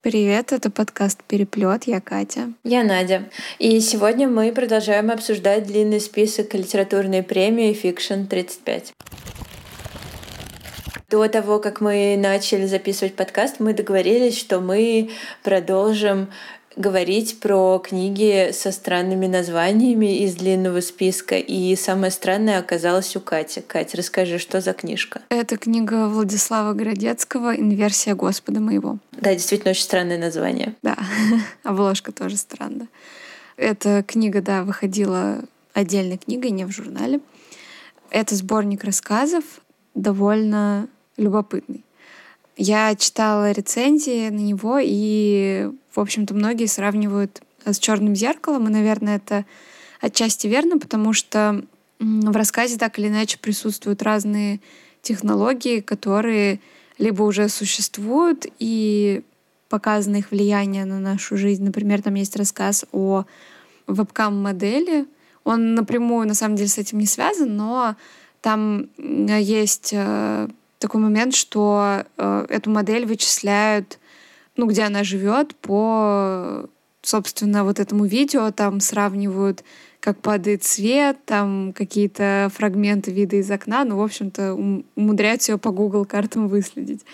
Привет, это подкаст «Переплет». Я Катя. Я Надя. И сегодня мы продолжаем обсуждать длинный список литературной премии Fiction 35. До того, как мы начали записывать подкаст, мы договорились, что мы продолжим говорить про книги со странными названиями из длинного списка. И самое странное оказалось у Кати. Катя, расскажи, что за книжка? Это книга Владислава Городецкого «Инверсия Господа моего». Да, действительно очень странное название. Да, обложка тоже странная. Эта книга, да, выходила отдельной книгой, не в журнале. Это сборник рассказов, довольно любопытный. Я читала рецензии на него, и, в общем-то, многие сравнивают с черным зеркалом, и, наверное, это отчасти верно, потому что в рассказе так или иначе присутствуют разные технологии, которые либо уже существуют и показано их влияние на нашу жизнь. Например, там есть рассказ о вебкам-модели. Он напрямую, на самом деле, с этим не связан, но там есть э, такой момент, что э, эту модель вычисляют, ну, где она живет, по, собственно, вот этому видео, там сравнивают, как падает свет, там какие-то фрагменты вида из окна, ну, в общем-то, умудряются ее по Google картам выследить.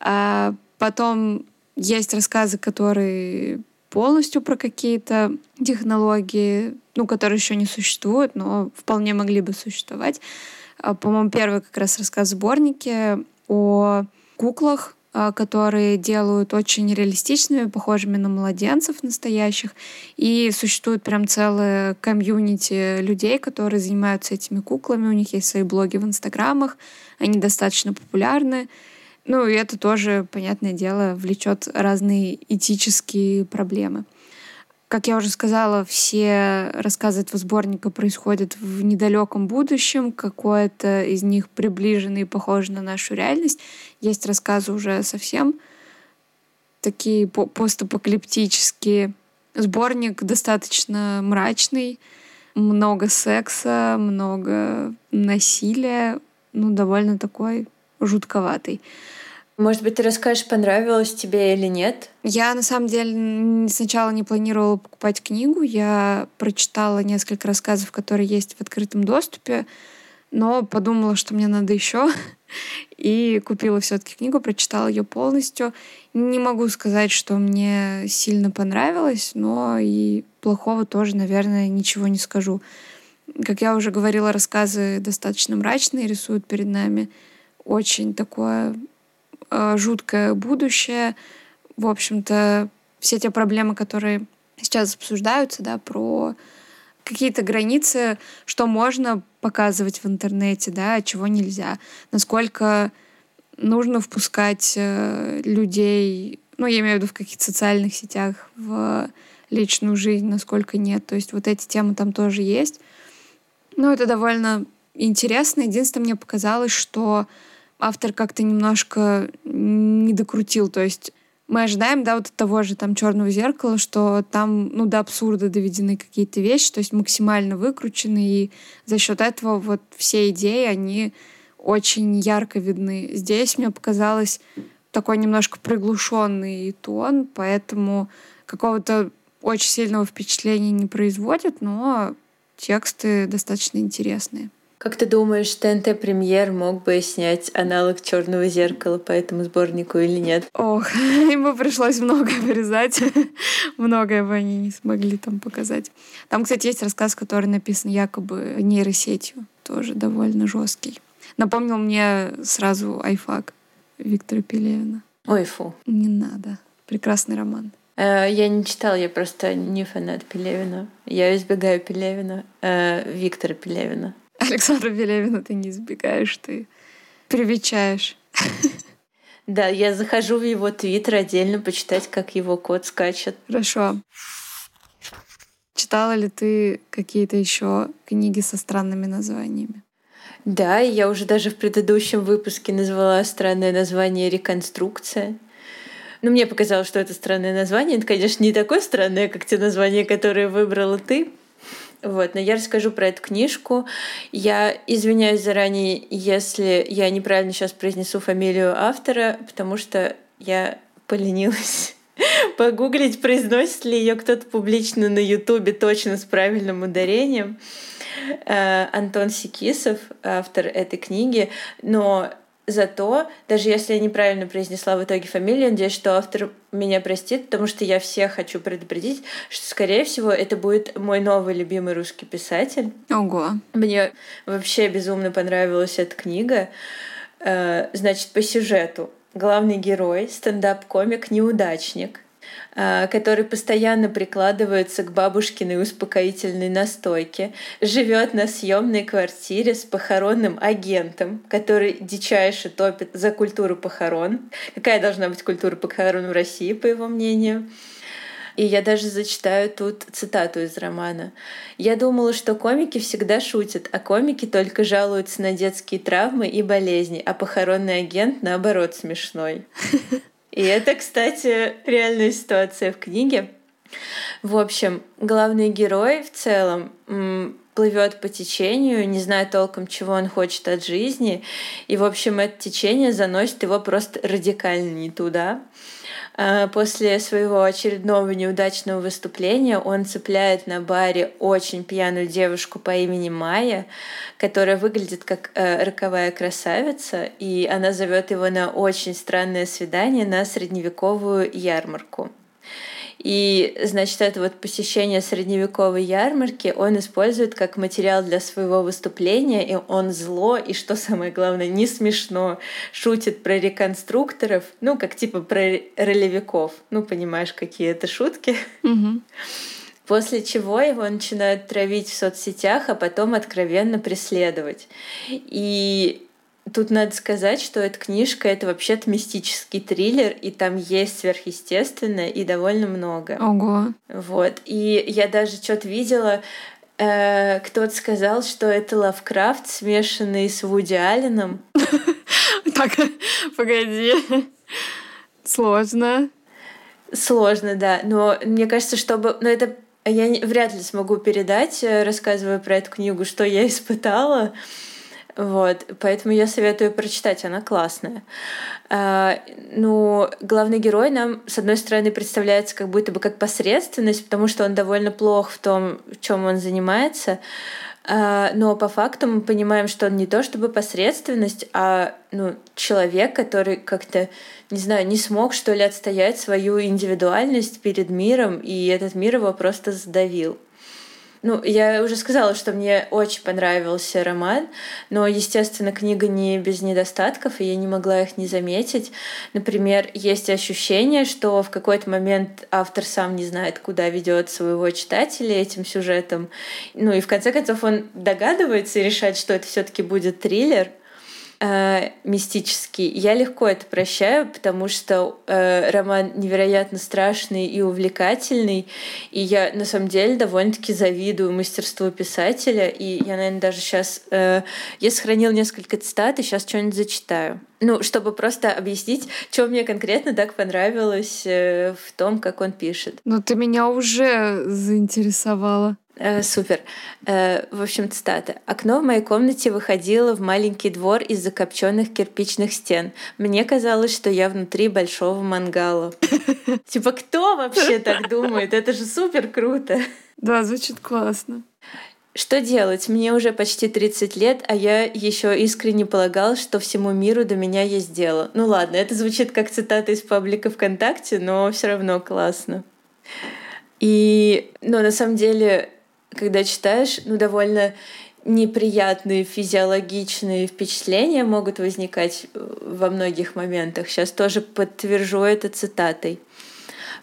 А потом есть рассказы, которые полностью про какие-то технологии, ну, которые еще не существуют, но вполне могли бы существовать. А, по-моему, первый как раз рассказ в сборнике о куклах, а, которые делают очень реалистичными, похожими на младенцев настоящих. И существует прям целое комьюнити людей, которые занимаются этими куклами. У них есть свои блоги в инстаграмах. Они достаточно популярны. Ну, и это тоже, понятное дело, влечет разные этические проблемы. Как я уже сказала, все рассказы этого сборника происходят в недалеком будущем. Какое-то из них приближено и похоже на нашу реальность. Есть рассказы уже совсем такие постапокалиптические. Сборник достаточно мрачный, много секса, много насилия, ну, довольно такой жутковатый. Может быть, ты расскажешь, понравилось тебе или нет? Я, на самом деле, сначала не планировала покупать книгу. Я прочитала несколько рассказов, которые есть в открытом доступе, но подумала, что мне надо еще, и купила все-таки книгу, прочитала ее полностью. Не могу сказать, что мне сильно понравилось, но и плохого тоже, наверное, ничего не скажу. Как я уже говорила, рассказы достаточно мрачные рисуют перед нами. Очень такое жуткое будущее. В общем-то, все те проблемы, которые сейчас обсуждаются, да, про какие-то границы, что можно показывать в интернете, да, а чего нельзя. Насколько нужно впускать э, людей, ну, я имею в виду в каких-то социальных сетях, в личную жизнь, насколько нет. То есть вот эти темы там тоже есть. Ну, это довольно интересно. Единственное, мне показалось, что автор как-то немножко не докрутил. То есть мы ожидаем, да, вот от того же там черного зеркала, что там, ну, до абсурда доведены какие-то вещи, то есть максимально выкручены, и за счет этого вот все идеи, они очень ярко видны. Здесь мне показалось такой немножко приглушенный тон, поэтому какого-то очень сильного впечатления не производит, но тексты достаточно интересные. Как ты думаешь, ТНТ Премьер мог бы снять аналог Черного зеркала по этому сборнику или нет? Ох, ему пришлось много вырезать. Многое бы они не смогли там показать. Там, кстати, есть рассказ, который написан якобы нейросетью. Тоже довольно жесткий. Напомнил мне сразу Айфак Виктора Пелевина. Ой, фу. Не надо. Прекрасный роман. Э, я не читала, я просто не фанат Пелевина. Я избегаю Пелевина, э, Виктора Пелевина. Александра Белевина ты не избегаешь, ты привечаешь. Да, я захожу в его твиттер отдельно почитать, как его кот скачет. Хорошо. Читала ли ты какие-то еще книги со странными названиями? Да, я уже даже в предыдущем выпуске назвала странное название «Реконструкция». Ну, мне показалось, что это странное название. Это, конечно, не такое странное, как те названия, которые выбрала ты. Вот, но я расскажу про эту книжку. Я извиняюсь заранее, если я неправильно сейчас произнесу фамилию автора, потому что я поленилась погуглить, произносит ли ее кто-то публично на Ютубе точно с правильным ударением. Э, Антон Сикисов, автор этой книги, но Зато, даже если я неправильно произнесла в итоге фамилию, надеюсь, что автор меня простит, потому что я всех хочу предупредить, что, скорее всего, это будет мой новый любимый русский писатель. Ого. Мне вообще безумно понравилась эта книга. Э, значит, по сюжету. Главный герой, стендап-комик, неудачник, а, который постоянно прикладывается к бабушкиной успокоительной настойке, живет на съемной квартире с похоронным агентом, который дичайше топит за культуру похорон. Какая должна быть культура похорон в России, по его мнению? И я даже зачитаю тут цитату из романа. «Я думала, что комики всегда шутят, а комики только жалуются на детские травмы и болезни, а похоронный агент, наоборот, смешной». И это, кстати, реальная ситуация в книге. В общем, главный герой в целом плывет по течению, не зная толком, чего он хочет от жизни. И, в общем, это течение заносит его просто радикально не туда. А, после своего очередного неудачного выступления он цепляет на баре очень пьяную девушку по имени Майя, которая выглядит как э, роковая красавица, и она зовет его на очень странное свидание на средневековую ярмарку. И, значит, это вот посещение средневековой ярмарки он использует как материал для своего выступления, и он зло, и что самое главное, не смешно, шутит про реконструкторов, ну, как типа про ролевиков. Ну, понимаешь, какие это шутки. После чего его начинают травить в соцсетях, а потом откровенно преследовать. И Тут надо сказать, что эта книжка — это вообще-то мистический триллер, и там есть сверхъестественное и довольно много. Ого. Вот. И я даже что-то видела, э, кто-то сказал, что это Лавкрафт, смешанный с Вуди Алленом. Так, погоди. Сложно. Сложно, да. Но мне кажется, чтобы... Но это я вряд ли смогу передать, э, рассказывая про эту книгу, что я испытала. Вот, поэтому я советую прочитать, она классная. А, ну, главный герой нам, с одной стороны, представляется как будто бы как посредственность, потому что он довольно плох в том, чем он занимается. А, но по факту мы понимаем, что он не то чтобы посредственность, а ну, человек, который как-то, не знаю, не смог, что ли, отстоять свою индивидуальность перед миром, и этот мир его просто сдавил. Ну, я уже сказала, что мне очень понравился роман, но, естественно, книга не без недостатков, и я не могла их не заметить. Например, есть ощущение, что в какой-то момент автор сам не знает, куда ведет своего читателя этим сюжетом. Ну и в конце концов он догадывается и решает, что это все-таки будет триллер — э, мистический. Я легко это прощаю, потому что э, роман невероятно страшный и увлекательный, и я на самом деле довольно-таки завидую мастерству писателя, и я, наверное, даже сейчас... Э, я сохранил несколько цитат, и сейчас что-нибудь зачитаю. Ну, чтобы просто объяснить, что мне конкретно так понравилось э, в том, как он пишет. Ну, ты меня уже заинтересовала. Э, супер. Э, в общем, цитата. «Окно в моей комнате выходило в маленький двор из закопченных кирпичных стен. Мне казалось, что я внутри большого мангала». Типа, кто вообще так думает? Это же супер круто. Да, звучит классно. Что делать? Мне уже почти 30 лет, а я еще искренне полагал, что всему миру до меня есть дело. Ну ладно, это звучит как цитата из паблика ВКонтакте, но все равно классно. И, ну, на самом деле, когда читаешь, ну, довольно неприятные физиологичные впечатления могут возникать э, во многих моментах. Сейчас тоже подтвержу это цитатой.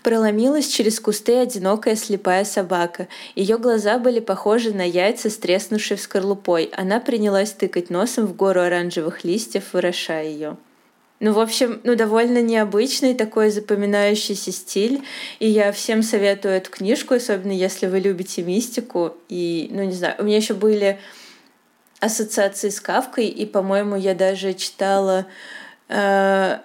Проломилась через кусты одинокая слепая собака. Ее глаза были похожи на яйца с треснувшей в скорлупой. Она принялась тыкать носом в гору оранжевых листьев, вырошая ее. Ну, в общем, ну, довольно необычный такой запоминающийся стиль. И я всем советую эту книжку, особенно если вы любите мистику. И, ну, не знаю, у меня еще были ассоциации с Кавкой, и, по-моему, я даже читала э,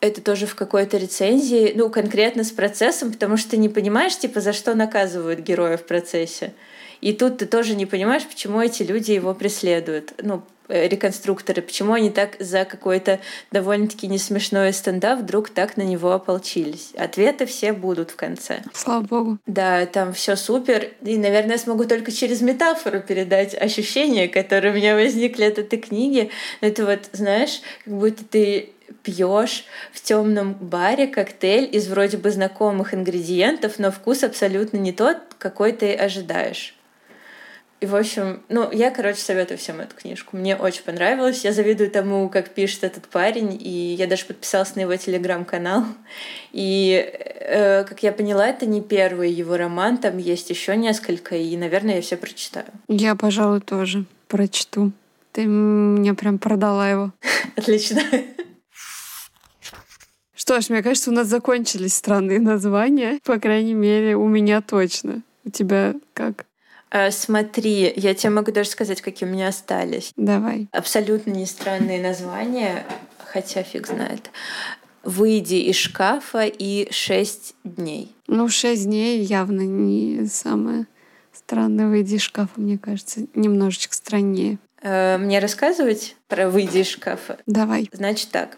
это тоже в какой-то рецензии, ну, конкретно с процессом, потому что ты не понимаешь, типа, за что наказывают героя в процессе. И тут ты тоже не понимаешь, почему эти люди его преследуют. Ну, реконструкторы, почему они так за какой-то довольно-таки несмешной стендап вдруг так на него ополчились. Ответы все будут в конце. Слава богу. Да, там все супер. И, наверное, я смогу только через метафору передать ощущения, которые у меня возникли от этой книги. Это вот, знаешь, как будто ты пьешь в темном баре коктейль из вроде бы знакомых ингредиентов, но вкус абсолютно не тот, какой ты ожидаешь. И, в общем, ну, я, короче, советую всем эту книжку. Мне очень понравилось. Я завидую тому, как пишет этот парень, и я даже подписалась на его телеграм-канал. И, э, как я поняла, это не первый его роман, там есть еще несколько, и, наверное, я все прочитаю. Я, пожалуй, тоже прочту. Ты мне прям продала его. Отлично. Что ж, мне кажется, у нас закончились странные названия. По крайней мере, у меня точно. У тебя как? А, смотри, я тебе могу даже сказать, какие у меня остались. Давай. Абсолютно не странные названия, хотя фиг знает. «Выйди из шкафа» и «Шесть дней». Ну, «Шесть дней» явно не самое странное. «Выйди из шкафа», мне кажется, немножечко страннее. Э, мне рассказывать про «Выйди из шкафа»? Давай. Значит так.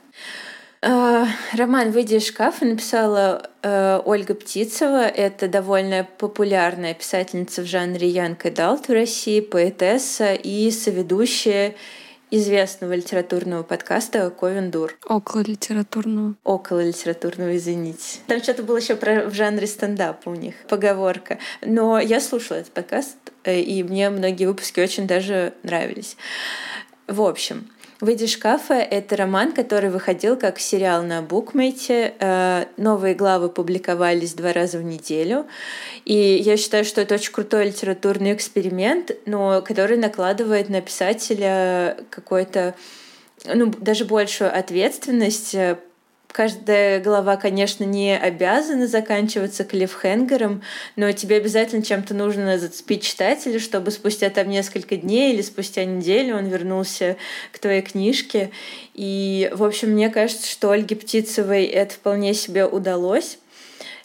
Э, роман «Выйди из шкафа» написала э, Ольга Птицева. Это довольно популярная писательница в жанре Янка Далт в России, поэтесса и соведущая известного литературного подкаста «Ковендур». Около литературного. Около литературного, извините. Там что-то было еще про, в жанре стендапа у них, поговорка. Но я слушала этот подкаст, э, и мне многие выпуски очень даже нравились. В общем, «Выйди шкафа» — это роман, который выходил как сериал на букмейте. Э, новые главы публиковались два раза в неделю. И я считаю, что это очень крутой литературный эксперимент, но который накладывает на писателя какой-то ну, даже большую ответственность э, Каждая глава, конечно, не обязана заканчиваться клиффхенгером, но тебе обязательно чем-то нужно зацепить читателя, чтобы спустя там несколько дней или спустя неделю он вернулся к твоей книжке. И, в общем, мне кажется, что Ольге Птицевой это вполне себе удалось.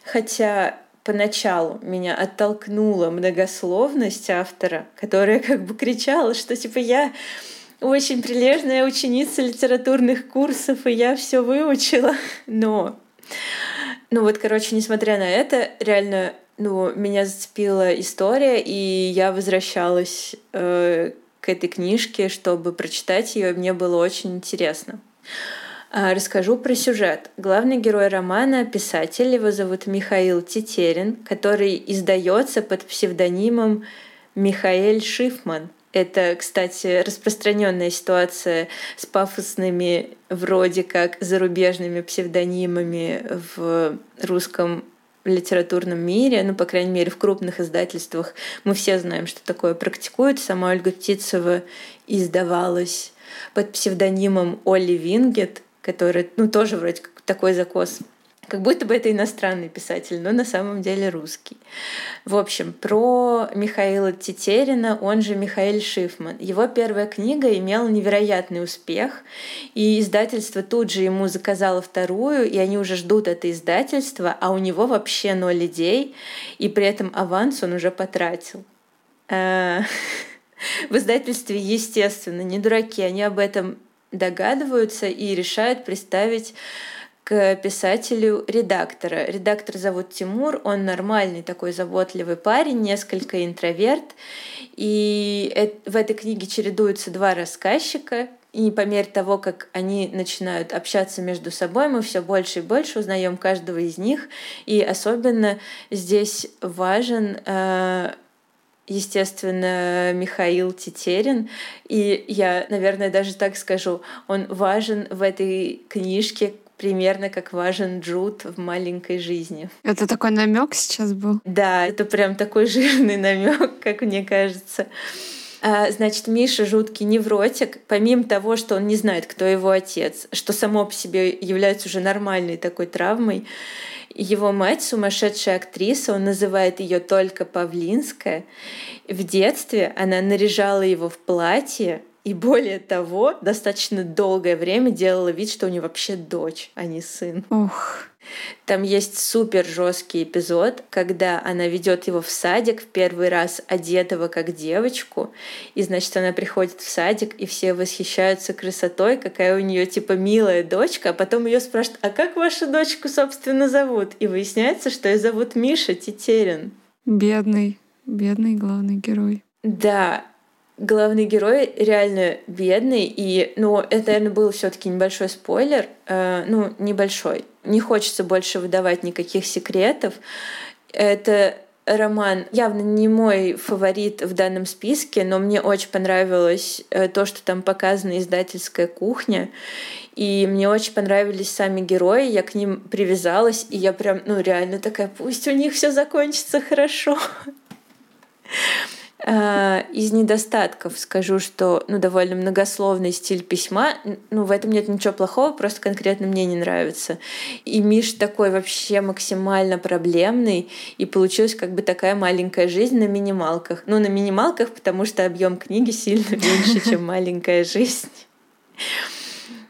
Хотя поначалу меня оттолкнула многословность автора, которая как бы кричала, что типа я очень прилежная ученица литературных курсов, и я все выучила. Но, ну вот, короче, несмотря на это, реально, ну, меня зацепила история, и я возвращалась э, к этой книжке, чтобы прочитать ее, и мне было очень интересно. А, расскажу про сюжет. Главный герой романа — писатель, его зовут Михаил Тетерин, который издается под псевдонимом Михаэль Шифман — это, кстати, распространенная ситуация с пафосными, вроде как зарубежными псевдонимами в русском литературном мире, ну, по крайней мере, в крупных издательствах. Мы все знаем, что такое практикует. Сама Ольга Птицева издавалась под псевдонимом Олли Вингет, который, ну, тоже вроде как такой закос как будто бы это иностранный писатель, но на самом деле русский. В общем, про Михаила Тетерина, он же Михаил Шифман. Его первая книга имела невероятный успех, и издательство тут же ему заказало вторую, и они уже ждут это издательство, а у него вообще ноль идей, и при этом аванс он уже потратил. Э, в издательстве, естественно, не дураки, они об этом догадываются и решают представить к писателю редактора. Редактор зовут Тимур, он нормальный такой заботливый парень, несколько интроверт. И в этой книге чередуются два рассказчика, и по мере того, как они начинают общаться между собой, мы все больше и больше узнаем каждого из них. И особенно здесь важен э, естественно, Михаил Тетерин. И я, наверное, даже так скажу, он важен в этой книжке примерно как важен Джуд в маленькой жизни. Это такой намек сейчас был? Да, это прям такой жирный намек, как мне кажется. А, значит, Миша жуткий невротик, помимо того, что он не знает, кто его отец, что само по себе является уже нормальной такой травмой, его мать сумасшедшая актриса, он называет ее только Павлинская. В детстве она наряжала его в платье, и более того, достаточно долгое время делала вид, что у нее вообще дочь, а не сын. Ух. Там есть супер жесткий эпизод, когда она ведет его в садик в первый раз одетого как девочку, и значит она приходит в садик и все восхищаются красотой, какая у нее типа милая дочка, а потом ее спрашивают, а как вашу дочку собственно зовут? И выясняется, что ее зовут Миша Тетерин. Бедный, бедный главный герой. Да, главный герой реально бедный, и, ну, это, наверное, был все таки небольшой спойлер, э, ну, небольшой. Не хочется больше выдавать никаких секретов. Это роман явно не мой фаворит в данном списке, но мне очень понравилось э, то, что там показана издательская кухня. И мне очень понравились сами герои, я к ним привязалась, и я прям, ну, реально такая, пусть у них все закончится хорошо. Э, из недостатков скажу, что ну, довольно многословный стиль письма. Ну, в этом нет ничего плохого, просто конкретно мне не нравится. И Миш такой вообще максимально проблемный, и получилась как бы такая маленькая жизнь на минималках. Ну, на минималках, потому что объем книги сильно меньше, чем маленькая жизнь.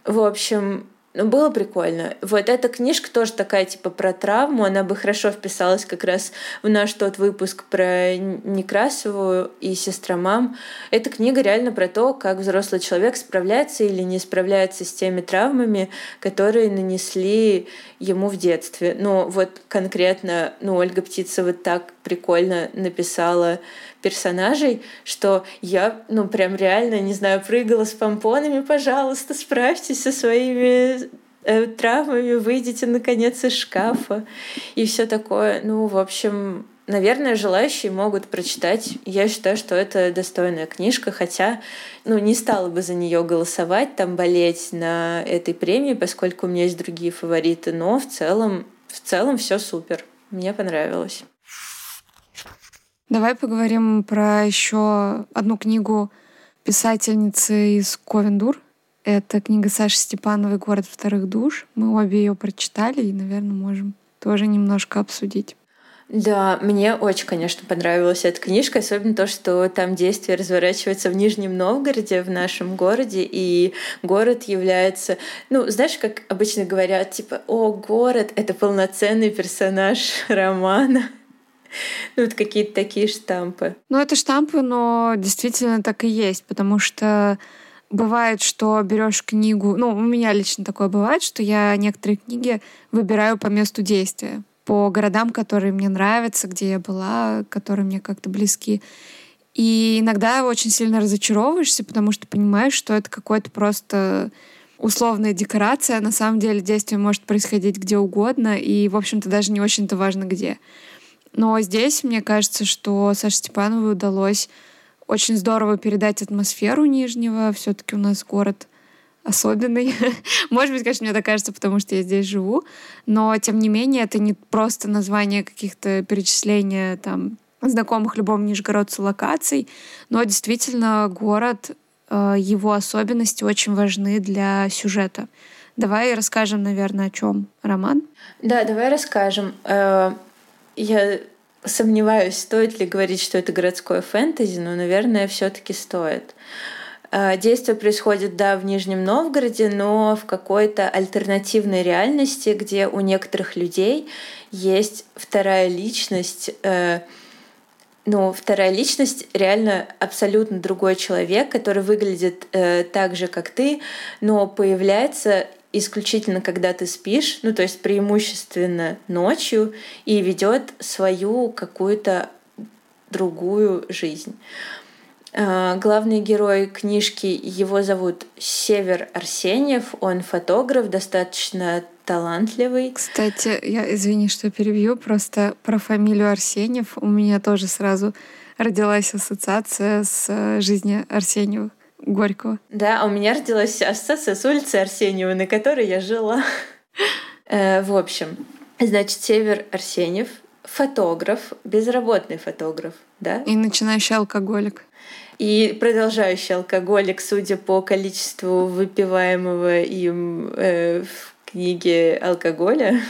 В общем, ну, было прикольно. Вот эта книжка тоже такая, типа, про травму. Она бы хорошо вписалась как раз в наш тот выпуск про Некрасову и сестра мам. Эта книга реально про то, как взрослый человек справляется или не справляется с теми травмами, которые нанесли ему в детстве. Ну, вот конкретно, ну, Ольга Птицева так прикольно написала персонажей, что я, ну, прям реально, не знаю, прыгала с помпонами, пожалуйста, справьтесь со своими э, травмами, выйдите наконец из шкафа и все такое. Ну, в общем, наверное, желающие могут прочитать. Я считаю, что это достойная книжка, хотя ну, не стала бы за нее голосовать, там болеть на этой премии, поскольку у меня есть другие фавориты, но в целом, в целом все супер. Мне понравилось. Давай поговорим про еще одну книгу писательницы из Ковендур. Это книга Саши Степановой «Город вторых душ». Мы обе ее прочитали и, наверное, можем тоже немножко обсудить. Да, мне очень, конечно, понравилась эта книжка, особенно то, что там действие разворачивается в Нижнем Новгороде, в нашем городе, и город является, ну, знаешь, как обычно говорят, типа, о, город — это полноценный персонаж романа. Ну, вот какие-то такие штампы. Ну, это штампы, но действительно так и есть, потому что бывает, что берешь книгу, ну, у меня лично такое бывает, что я некоторые книги выбираю по месту действия, по городам, которые мне нравятся, где я была, которые мне как-то близки. И иногда очень сильно разочаровываешься, потому что понимаешь, что это какой-то просто условная декорация. На самом деле действие может происходить где угодно, и, в общем-то, даже не очень-то важно где. Но здесь, мне кажется, что Саше Степановой удалось очень здорово передать атмосферу Нижнего. Все-таки у нас город особенный. Может быть, конечно, мне так кажется, потому что я здесь живу. Но, тем не менее, это не просто название каких-то перечисления там знакомых любому нижегородцу локаций, но действительно город, э, его особенности очень важны для сюжета. Давай расскажем, наверное, о чем роман. Да, давай расскажем. Я сомневаюсь, стоит ли говорить, что это городское фэнтези, но, наверное, все-таки стоит. А, действие происходит, да, в Нижнем Новгороде, но в какой-то альтернативной реальности, где у некоторых людей есть вторая личность, э, ну, вторая личность реально абсолютно другой человек, который выглядит э, так же, как ты, но появляется исключительно когда ты спишь, ну то есть преимущественно ночью, и ведет свою какую-то другую жизнь. А, главный герой книжки, его зовут Север Арсеньев, он фотограф, достаточно талантливый. Кстати, я извини, что перебью, просто про фамилию Арсеньев у меня тоже сразу родилась ассоциация с э, жизнью Арсеньевых. Горького. Да, а у меня родилась ассоциация с улицы Арсеньева, на которой я жила. Э, в общем, значит, Север Арсеньев фотограф, безработный фотограф, да? И начинающий алкоголик. И продолжающий алкоголик, судя по количеству выпиваемого им э, в книге алкоголя.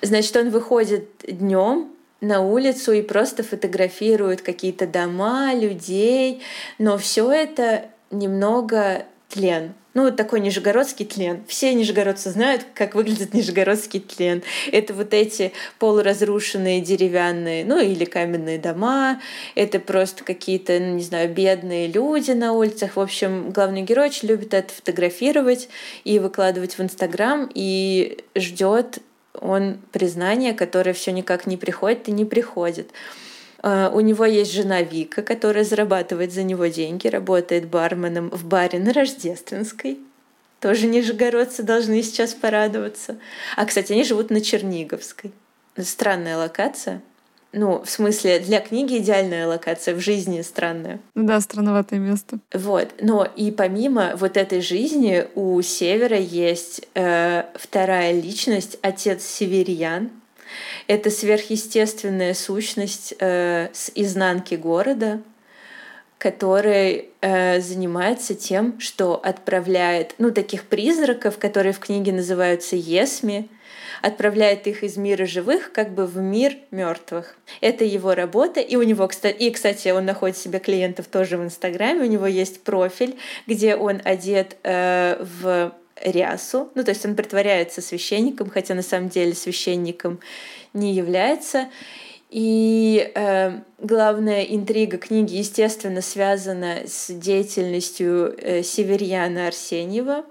Значит, он выходит днем на улицу и просто фотографирует какие-то дома, людей, но все это немного тлен. Ну, вот такой нижегородский тлен. Все нижегородцы знают, как выглядит нижегородский тлен. Это вот эти полуразрушенные деревянные, ну или каменные дома. Это просто какие-то, ну, не знаю, бедные люди на улицах. В общем, главный герой очень любит это фотографировать и выкладывать в Инстаграм и ждет он признания, которое все никак не приходит и не приходит. А, у него есть жена Вика, которая зарабатывает за него деньги, работает барменом в баре на Рождественской. Тоже нижегородцы должны сейчас порадоваться. А, кстати, они живут на Черниговской. Странная локация. Ну, в смысле, для книги идеальная локация, в жизни странная. Ну да, странноватое место. Вот. Но и помимо вот этой жизни у Севера есть э, вторая личность, отец Северьян, это сверхъестественная сущность э, с изнанки города, который э, занимается тем, что отправляет, ну, таких призраков, которые в книге называются Есми, отправляет их из мира живых как бы в мир мертвых. Это его работа, и у него, кстати, и, кстати, он находит себе клиентов тоже в Инстаграме, у него есть профиль, где он одет э, в рясу, ну то есть он притворяется священником, хотя на самом деле священником не является. И э, главная интрига книги, естественно, связана с деятельностью э, Северьяна Арсеньева.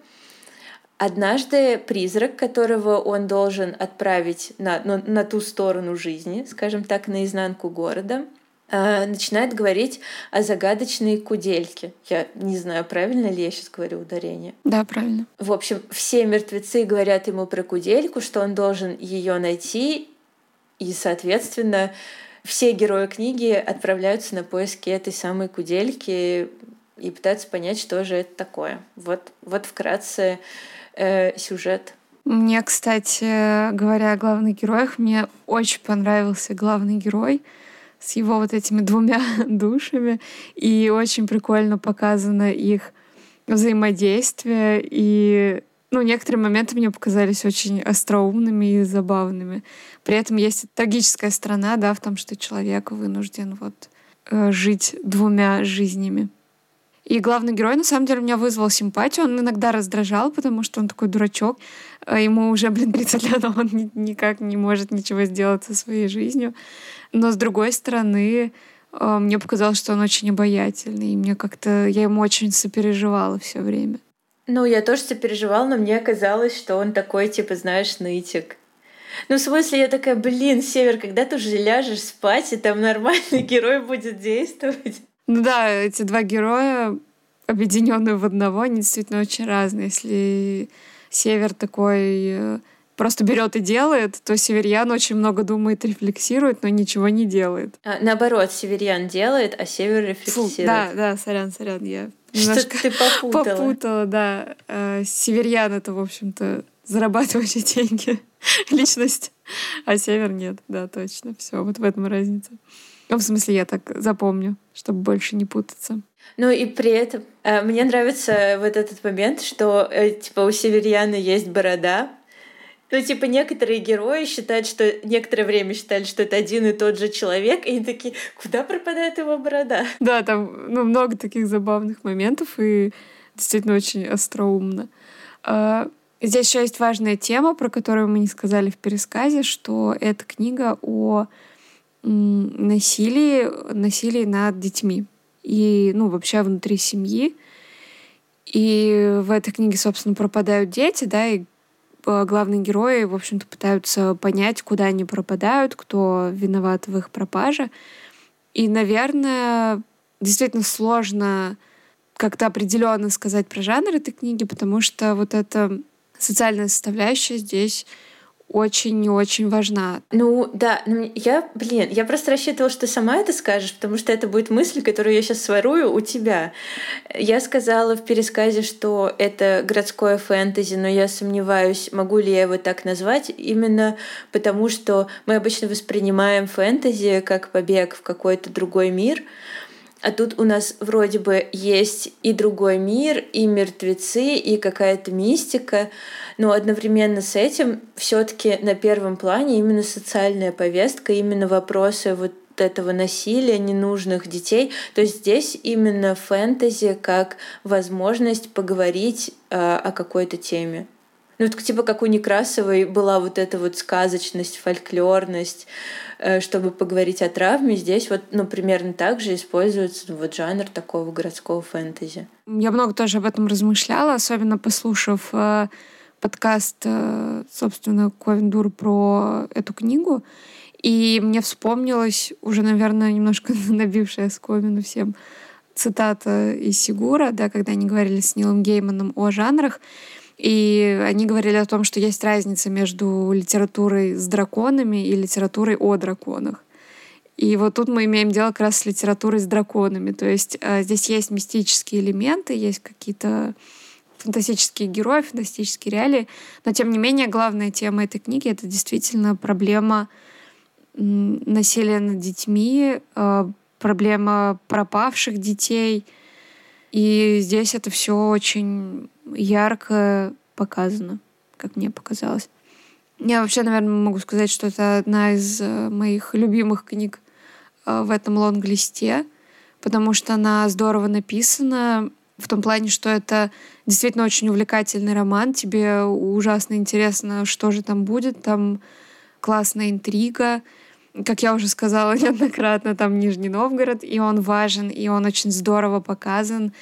Однажды призрак, которого он должен отправить на, на, на ту сторону жизни, скажем так, на изнанку города, э, начинает говорить о загадочной кудельке. Я не знаю, правильно ли я сейчас говорю ударение. Да, правильно. В общем, все мертвецы говорят ему про кудельку, что он должен ее найти и, соответственно, все герои книги отправляются на поиски этой самой кудельки и пытаются понять, что же это такое. Вот, вот вкратце э, сюжет. Мне, кстати, говоря о главных героях, мне очень понравился главный герой с его вот этими двумя душами. И очень прикольно показано их взаимодействие и ну, некоторые моменты мне показались очень остроумными и забавными. При этом есть трагическая сторона, да, в том, что человек вынужден вот э, жить двумя жизнями. И главный герой, на самом деле, меня вызвал симпатию. Он иногда раздражал, потому что он такой дурачок. Э, ему уже, блин, 30 лет, а он ни, никак не может ничего сделать со своей жизнью. Но, с другой стороны, э, мне показалось, что он очень обаятельный. И мне как-то... Я ему очень сопереживала все время. Ну, я тоже переживала, но мне казалось, что он такой, типа, знаешь, нытик. Ну, в смысле, я такая, блин, Север, когда ты уже ляжешь спать, и там нормальный герой будет действовать. Ну да, эти два героя, объединенные в одного, они действительно очень разные. Если Север такой э, просто берет и делает, то Северьян очень много думает, рефлексирует, но ничего не делает. А, наоборот, Северьян делает, а Север рефлексирует. Фу, да, да, сорян, сорян, я немножко ты попутала. попутала, да. Э, Северьян — это, в общем-то, зарабатывающие деньги личность, а Север нет, да, точно. Все, вот в этом разница. Ну, в смысле, я так запомню, чтобы больше не путаться. Ну и при этом э, мне нравится вот этот момент, что э, типа у Северьяна есть борода, ну, типа, некоторые герои считают, что некоторое время считали, что это один и тот же человек, и они такие, куда пропадает его борода? Да, там ну, много таких забавных моментов, и действительно очень остроумно. А, здесь еще есть важная тема, про которую мы не сказали в пересказе, что это книга о насилии, насилии над детьми и, ну, вообще внутри семьи. И в этой книге, собственно, пропадают дети, да, и Э, главные герои, в общем-то, пытаются понять, куда они пропадают, кто виноват в их пропаже. И, наверное, действительно сложно как-то определенно сказать про жанр этой книги, потому что вот эта социальная составляющая здесь очень-очень важна. Ну да, ну, я, блин, я просто рассчитывала, что сама это скажешь, потому что это будет мысль, которую я сейчас сворую у тебя. Я сказала в пересказе, что это городское фэнтези, но я сомневаюсь, могу ли я его так назвать, именно потому что мы обычно воспринимаем фэнтези как побег в какой-то другой мир, а тут у нас вроде бы есть и другой мир, и мертвецы, и какая-то мистика, но одновременно с этим все-таки на первом плане именно социальная повестка, именно вопросы вот этого насилия, ненужных детей. То здесь именно фэнтези как возможность поговорить э, о какой-то теме. Ну, вот, типа как у Некрасовой была вот эта вот сказочность, фольклорность, э, чтобы поговорить о травме, здесь вот, ну, примерно так же используется ну, вот жанр такого городского фэнтези. Я много тоже об этом размышляла, особенно послушав э, подкаст, э, собственно, Ковендур про эту книгу. И мне вспомнилась уже, наверное, немножко набившая скомину всем цитата из Сигура, да, когда они говорили с Нилом Гейманом о жанрах. И они говорили о том, что есть разница между литературой с драконами и литературой о драконах. И вот тут мы имеем дело как раз с литературой с драконами. То есть э, здесь есть мистические элементы, есть какие-то фантастические герои, фантастические реалии. Но тем не менее, главная тема этой книги — это действительно проблема насилия над детьми, э, проблема пропавших детей. И здесь это все очень ярко показано, как мне показалось. Я вообще, наверное, могу сказать, что это одна из э, моих любимых книг э, в этом лонглисте, потому что она здорово написана в том плане, что это действительно очень увлекательный роман. Тебе ужасно интересно, что же там будет. Там классная интрига. Как я уже сказала неоднократно, там Нижний Новгород, и он важен, и он очень здорово показан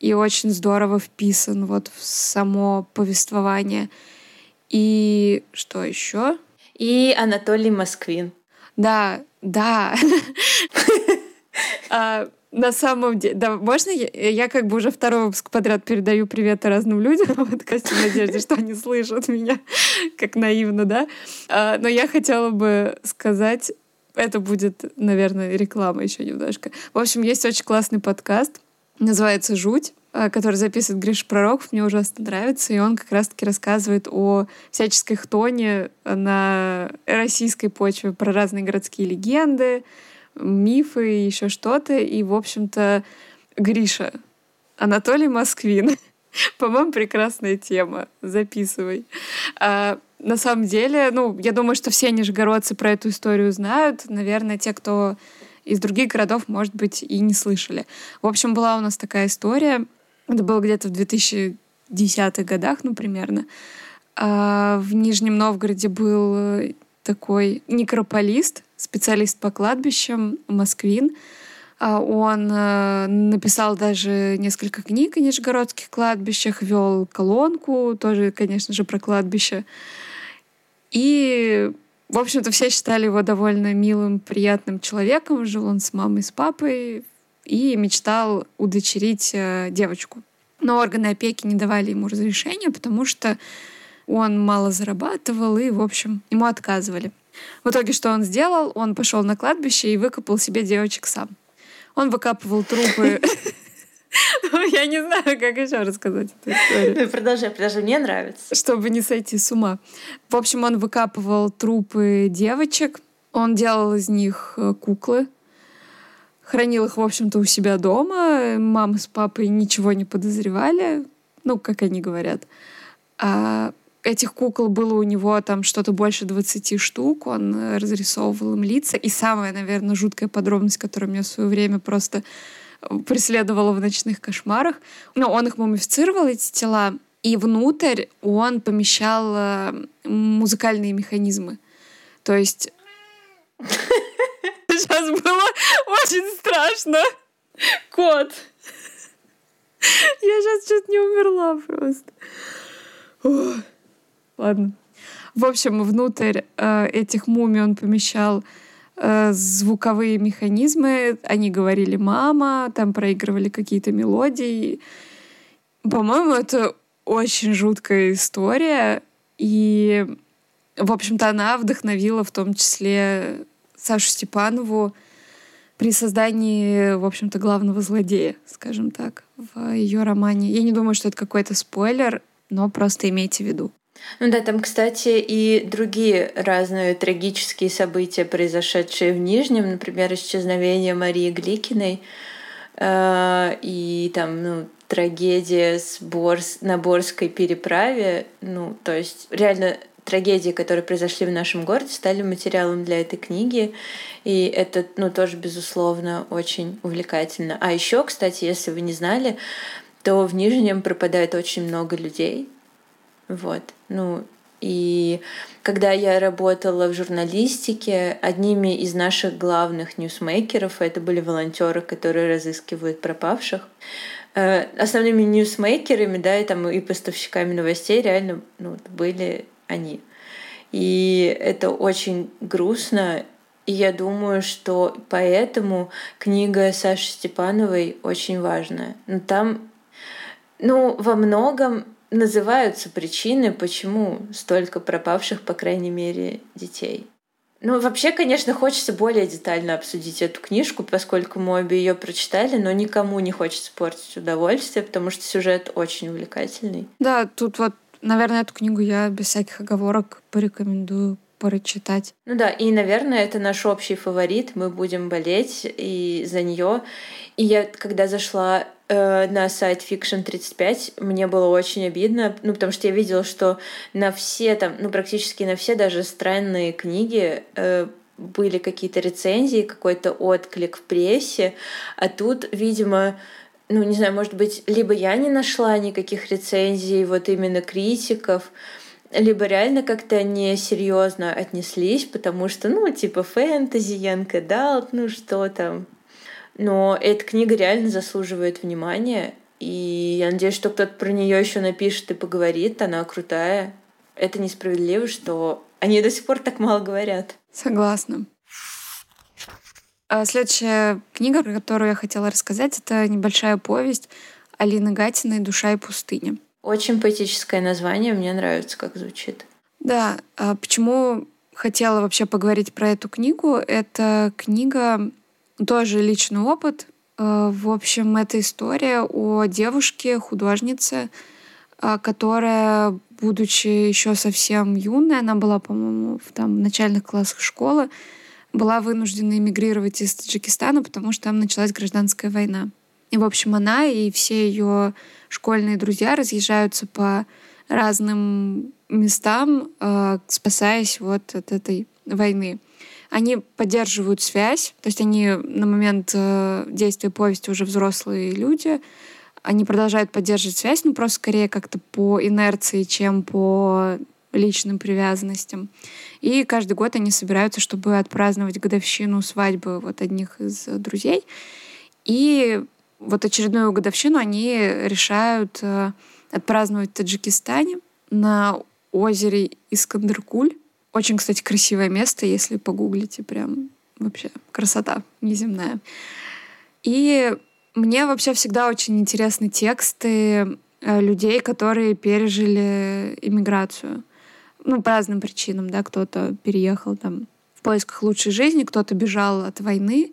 и очень здорово вписан вот в само повествование. И что еще? И Анатолий Москвин. Да, да. А, на самом деле, да, можно я, я как бы уже второй выпуск подряд передаю привет разным людям в подкасте в надежде, что они слышат меня как наивно, да? А, но я хотела бы сказать, это будет, наверное, реклама еще немножко. В общем, есть очень классный подкаст, называется «Жуть», э, который записывает Гриш Пророков, мне ужасно нравится, и он как раз-таки рассказывает о всяческой хтоне на российской почве, про разные городские легенды, мифы еще что-то. И, в общем-то, Гриша, Анатолий Москвин. По-моему, прекрасная тема. Записывай. А, на самом деле, ну, я думаю, что все нижегородцы про эту историю знают. Наверное, те, кто из других городов, может быть, и не слышали. В общем, была у нас такая история. Это было где-то в 2010-х годах, ну, примерно. А в Нижнем Новгороде был такой некрополист, специалист по кладбищам, Москвин. А он э, написал даже несколько книг о нижегородских кладбищах, вел колонку, тоже, конечно же, про кладбище. И в общем-то, все считали его довольно милым, приятным человеком. Жил он с мамой, с папой и мечтал удочерить э, девочку. Но органы опеки не давали ему разрешения, потому что он мало зарабатывал и, в общем, ему отказывали. В итоге что он сделал? Он пошел на кладбище и выкопал себе девочек сам. Он выкапывал трупы Я не знаю, как еще рассказать эту историю. Ну, продолжай, продолжай, мне нравится. Чтобы не сойти с ума. В общем, он выкапывал трупы девочек, он делал из них э, куклы, хранил их, в общем-то, у себя дома. Мама с папой ничего не подозревали, ну, как они говорят. А этих кукол было у него там что-то больше 20 штук, он разрисовывал им лица. И самая, наверное, жуткая подробность, которая мне в свое время просто преследовала в ночных кошмарах. Но он их мумифицировал, эти тела, и внутрь он помещал э, музыкальные механизмы. То есть... Сейчас было очень страшно. Кот. Я сейчас чуть не умерла просто. Ладно. В общем, внутрь э, этих мумий он помещал Э, звуковые механизмы. Они говорили «мама», там проигрывали какие-то мелодии. По-моему, это очень жуткая история. И, в общем-то, она вдохновила в том числе Сашу Степанову при создании, в общем-то, главного злодея, скажем так, в ее романе. Я не думаю, что это какой-то спойлер, но просто имейте в виду. Ну да, там, кстати, и другие разные трагические события, произошедшие в Нижнем, например, исчезновение Марии Гликиной, э, и там, ну, трагедия с Борс... на Борской переправе, ну, то есть реально трагедии, которые произошли в нашем городе, стали материалом для этой книги. И это, ну, тоже, безусловно, очень увлекательно. А еще, кстати, если вы не знали, то в Нижнем пропадает очень много людей. Вот. Ну, и когда я работала в журналистике, одними из наших главных ньюсмейкеров это были волонтеры, которые разыскивают пропавших. Э, основными ньюсмейкерами, да, и там и поставщиками новостей реально ну, были они. И это очень грустно. И я думаю, что поэтому книга Саши Степановой очень важная. Но ну, там, ну, во многом называются причины, почему столько пропавших, по крайней мере, детей. Ну, вообще, конечно, хочется более детально обсудить эту книжку, поскольку мы обе ее прочитали, но никому не хочется портить удовольствие, потому что сюжет очень увлекательный. Да, тут вот, наверное, эту книгу я без всяких оговорок порекомендую прочитать. Ну да, и, наверное, это наш общий фаворит. Мы будем болеть и за нее. И я, когда зашла на сайт Fiction 35, мне было очень обидно, ну, потому что я видела, что на все там, ну, практически на все даже странные книги э, были какие-то рецензии, какой-то отклик в прессе, а тут, видимо, ну, не знаю, может быть, либо я не нашла никаких рецензий, вот именно критиков, либо реально как-то несерьезно отнеслись, потому что, ну, типа фэнтези, Янка Далт, ну что там, но эта книга реально заслуживает внимания. И я надеюсь, что кто-то про нее еще напишет и поговорит. Она крутая. Это несправедливо, что они до сих пор так мало говорят. Согласна. А следующая книга, про которую я хотела рассказать, это небольшая повесть Алины Гатиной «Душа и пустыня». Очень поэтическое название, мне нравится, как звучит. Да, а почему хотела вообще поговорить про эту книгу? Это книга тоже личный опыт. Э, в общем, это история о девушке, художнице, э, которая, будучи еще совсем юной, она была, по-моему, в там, начальных классах школы, была вынуждена эмигрировать из Таджикистана, потому что там началась гражданская война. И, в общем, она и все ее школьные друзья разъезжаются по разным местам, э, спасаясь вот от этой войны. Они поддерживают связь, то есть они на момент э, действия повести уже взрослые люди, они продолжают поддерживать связь, но просто скорее как-то по инерции, чем по личным привязанностям. И каждый год они собираются, чтобы отпраздновать годовщину свадьбы вот одних из друзей. И вот очередную годовщину они решают э, отпраздновать в Таджикистане на озере Искандеркуль. Очень, кстати, красивое место, если погуглите, прям вообще красота неземная. И мне вообще всегда очень интересны тексты э, людей, которые пережили иммиграцию. Ну, по разным причинам, да, кто-то переехал там в поисках лучшей жизни, кто-то бежал от войны.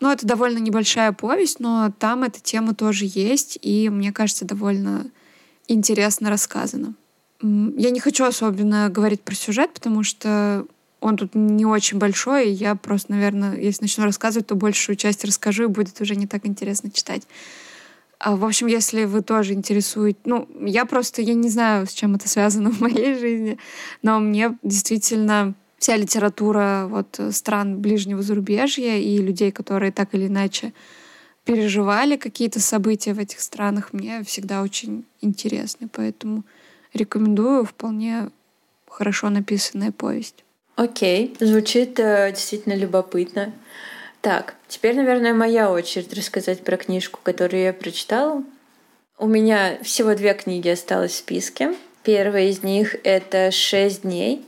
Ну, это довольно небольшая повесть, но там эта тема тоже есть, и мне кажется, довольно интересно рассказано. Я не хочу особенно говорить про сюжет, потому что он тут не очень большой, и я просто, наверное, если начну рассказывать, то большую часть расскажу, и будет уже не так интересно читать. А, в общем, если вы тоже интересуете... Ну, я просто, я не знаю, с чем это связано в моей жизни, но мне действительно вся литература вот стран ближнего зарубежья и людей, которые так или иначе переживали какие-то события в этих странах, мне всегда очень интересны. Поэтому рекомендую вполне хорошо написанная повесть. Окей, звучит э, действительно любопытно. Так, теперь, наверное, моя очередь рассказать про книжку, которую я прочитала. У меня всего две книги осталось в списке. Первая из них — это «Шесть дней».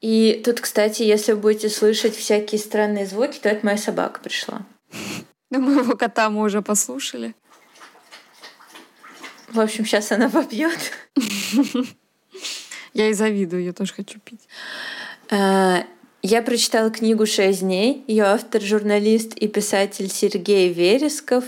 И тут, кстати, если вы будете слышать всякие странные звуки, то это моя собака пришла. Да моего кота мы уже послушали. В общем, сейчас она попьет. Я и завидую, я тоже хочу пить. А, я прочитала книгу «Шесть дней». Ее автор, журналист и писатель Сергей Вересков.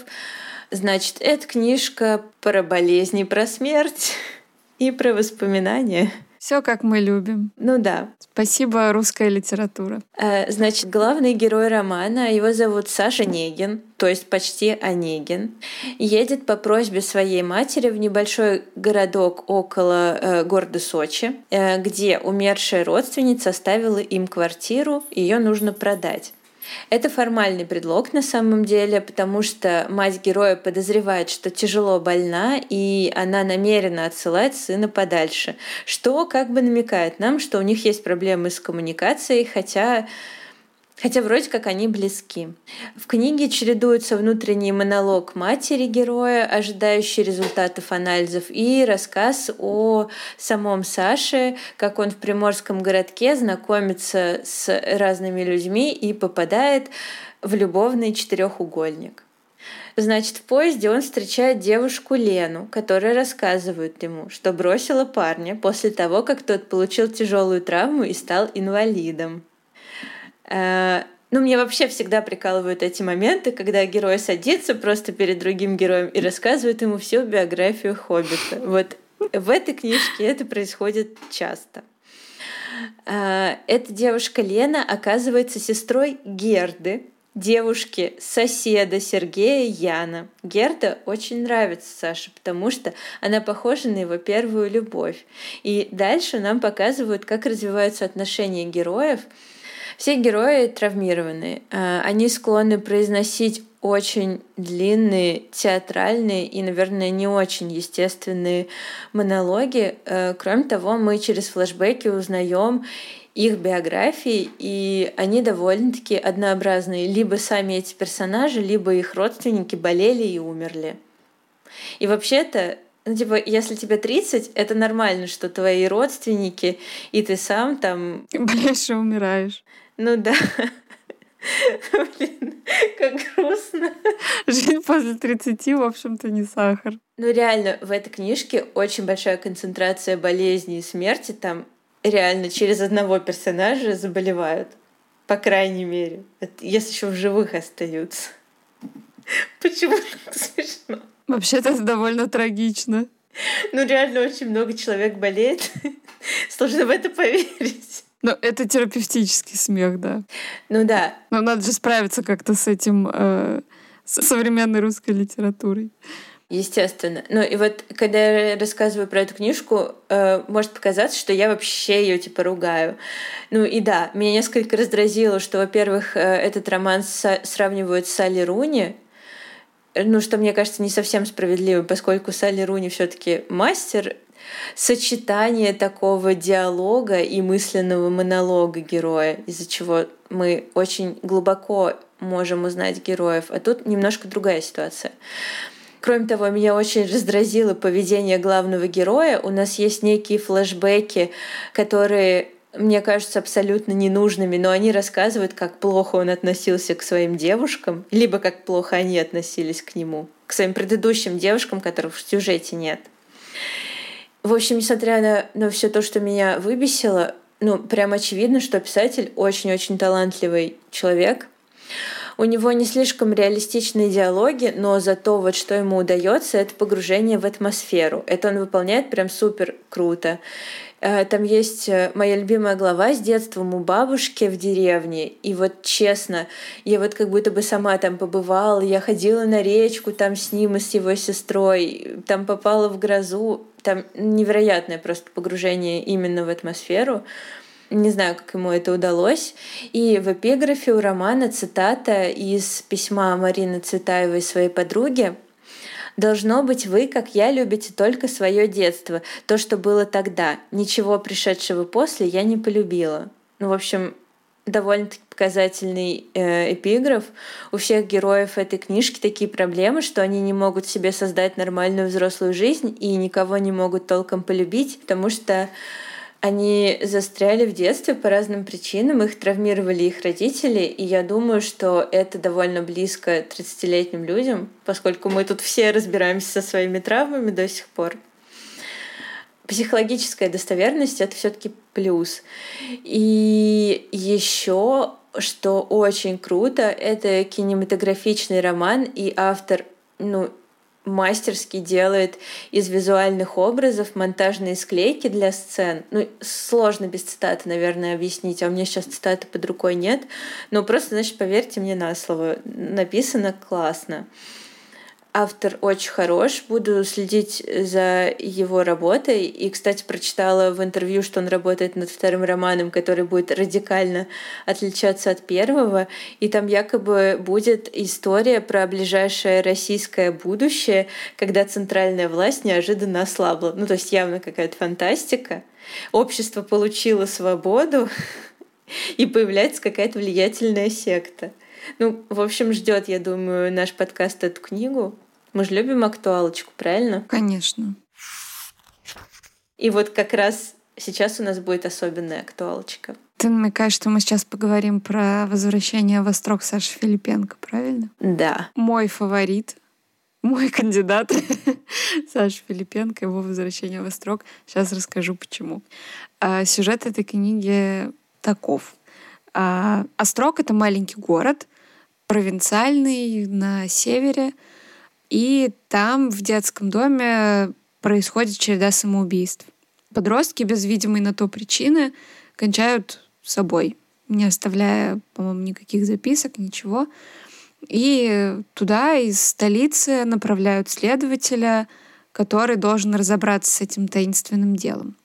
Значит, это книжка про болезни, про смерть и про воспоминания. Все как мы любим. Ну да. Спасибо, русская литература. Э, значит, главный герой романа, его зовут Саша Негин, то есть почти Онегин, едет по просьбе своей матери в небольшой городок около э, города Сочи, э, где умершая родственница оставила им квартиру, ее нужно продать. Это формальный предлог на самом деле, потому что мать героя подозревает, что тяжело больна, и она намеренно отсылает сына подальше, что как бы намекает нам, что у них есть проблемы с коммуникацией, хотя Хотя вроде как они близки. В книге чередуется внутренний монолог матери героя, ожидающий результатов анализов, и рассказ о самом Саше, как он в приморском городке знакомится с разными людьми и попадает в любовный четырехугольник. Значит, в поезде он встречает девушку Лену, которая рассказывает ему, что бросила парня после того, как тот получил тяжелую травму и стал инвалидом. Э, ну, мне вообще всегда прикалывают эти моменты, когда герой садится просто перед другим героем и рассказывает ему всю биографию Хоббита. Вот в этой книжке это происходит часто. Э, эта девушка Лена оказывается сестрой Герды, девушки соседа Сергея Яна. Герда очень нравится Саше, потому что она похожа на его первую любовь. И дальше нам показывают, как развиваются отношения героев — все герои травмированы. Э, они склонны произносить очень длинные, театральные и, наверное, не очень естественные монологи. Э, кроме того, мы через флэшбэки узнаем их биографии, и они довольно-таки однообразные. Либо сами эти персонажи, либо их родственники болели и умерли. И вообще-то ну, типа, если тебе 30, это нормально, что твои родственники и ты сам там... Болеешь и умираешь. Ну да. Блин, как грустно. Жизнь после 30, в общем-то, не сахар. Ну реально, в этой книжке очень большая концентрация болезней и смерти. Там реально через одного персонажа заболевают. По крайней мере. Если еще в живых остаются. Почему так смешно? Вообще-то это довольно трагично. Ну реально очень много человек болеет. Сложно в это поверить. Ну, это терапевтический смех, да. Ну да. Но надо же справиться как-то с этим, э, с современной русской литературой. Естественно. Ну и вот, когда я рассказываю про эту книжку, э, может показаться, что я вообще ее типа ругаю. Ну и да, меня несколько раздразило, что, во-первых, э, этот роман сравнивают с Салли Руни, ну, что мне кажется не совсем справедливо, поскольку Салли Руни все таки мастер сочетание такого диалога и мысленного монолога героя, из-за чего мы очень глубоко можем узнать героев. А тут немножко другая ситуация. Кроме того, меня очень раздразило поведение главного героя. У нас есть некие флэшбэки, которые мне кажутся абсолютно ненужными, но они рассказывают, как плохо он относился к своим девушкам, либо как плохо они относились к нему, к своим предыдущим девушкам, которых в сюжете нет. В общем, несмотря на, на все то, что меня выбесило, ну, прям очевидно, что писатель очень-очень талантливый человек. У него не слишком реалистичные диалоги, но зато вот что ему удается, это погружение в атмосферу. Это он выполняет прям супер круто. Э, там есть э, моя любимая глава с детством у бабушки в деревне. И вот честно, я вот как будто бы сама там побывала, я ходила на речку там с ним и с его сестрой, там попала в грозу. Там невероятное просто погружение именно в атмосферу. Не знаю, как ему это удалось. И в эпиграфе у романа цитата из письма Марины Цветаевой своей подруге Должно быть, вы, как я, любите только свое детство, то, что было тогда. Ничего пришедшего после я не полюбила. Ну, в общем, довольно-таки показательный э, эпиграф. У всех героев этой книжки такие проблемы, что они не могут себе создать нормальную взрослую жизнь и никого не могут толком полюбить, потому что они застряли в детстве по разным причинам, их травмировали их родители, и я думаю, что это довольно близко 30-летним людям, поскольку мы тут все разбираемся со своими травмами до сих пор. Психологическая достоверность это все-таки плюс. И еще, что очень круто, это кинематографичный роман, и автор ну, мастерски делает из визуальных образов монтажные склейки для сцен. Ну, сложно без цитаты, наверное, объяснить, а у меня сейчас цитаты под рукой нет. Но просто, значит, поверьте мне на слово, написано классно. Автор очень хорош, буду следить за его работой. И, кстати, прочитала в интервью, что он работает над вторым романом, который будет радикально отличаться от первого. И там якобы будет история про ближайшее российское будущее, когда центральная власть неожиданно ослабла. Ну, то есть явно какая-то фантастика. Общество получило свободу, и появляется какая-то влиятельная секта. Ну, в общем, ждет, я думаю, наш подкаст эту книгу. Мы же любим актуалочку, правильно? Конечно. И вот как раз сейчас у нас будет особенная актуалочка. Ты намекаешь, что мы сейчас поговорим про возвращение в Острог Саши Филипенко, правильно? Да. Мой фаворит, мой кандидат Саша Филипенко, его возвращение в Острог. Сейчас расскажу, почему. А, сюжет этой книги таков. А, Острог — это маленький город, провинциальный на севере, и там в детском доме происходит череда самоубийств. Подростки без видимой на то причины кончают собой, не оставляя, по-моему, никаких записок, ничего. И туда из столицы направляют следователя, который должен разобраться с этим таинственным делом.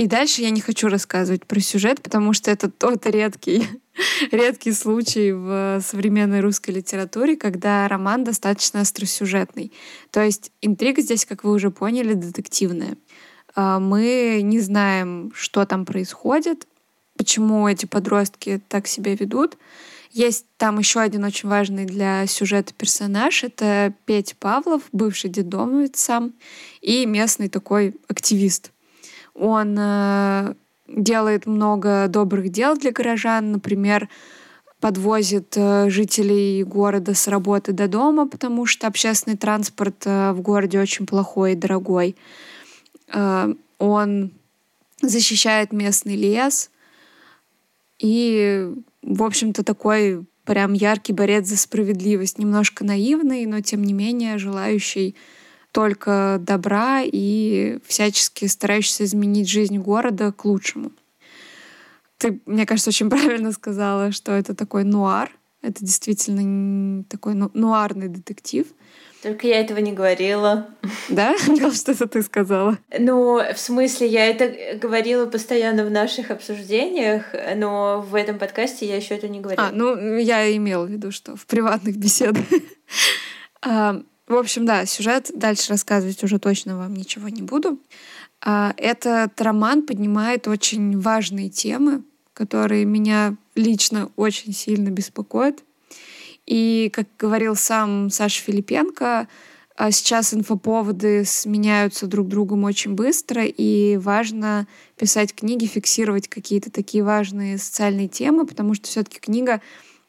И дальше я не хочу рассказывать про сюжет, потому что это тот редкий, редкий случай в современной русской литературе, когда роман достаточно остросюжетный. То есть интрига здесь, как вы уже поняли, детективная. А, мы не знаем, что там происходит, почему эти подростки так себя ведут. Есть там еще один очень важный для сюжета персонаж. Это Петя Павлов, бывший детдомовец сам, и местный такой активист — он э, делает много добрых дел для горожан, например, подвозит э, жителей города с работы до дома, потому что общественный транспорт э, в городе очень плохой и дорогой. Он защищает местный лес и, в общем-то, такой прям яркий борец за справедливость, немножко наивный, но тем не менее желающий только добра и всячески старающийся изменить жизнь города к лучшему. Ты, мне кажется, очень правильно сказала, что это такой нуар. Это действительно такой ну, нуарный детектив. Только я этого не говорила. Да? Что это ты сказала? Ну, в смысле, я это говорила постоянно в наших обсуждениях, но в этом подкасте я еще это не говорила. А, ну, я имела в виду, что в приватных беседах. В общем, да, сюжет дальше рассказывать уже точно вам ничего не буду. А, этот роман поднимает очень важные темы, которые меня лично очень сильно беспокоят. И, как говорил сам Саша Филипенко, а, сейчас инфоповоды сменяются друг другом очень быстро, и важно писать книги, фиксировать какие-то такие важные социальные темы, потому что все-таки книга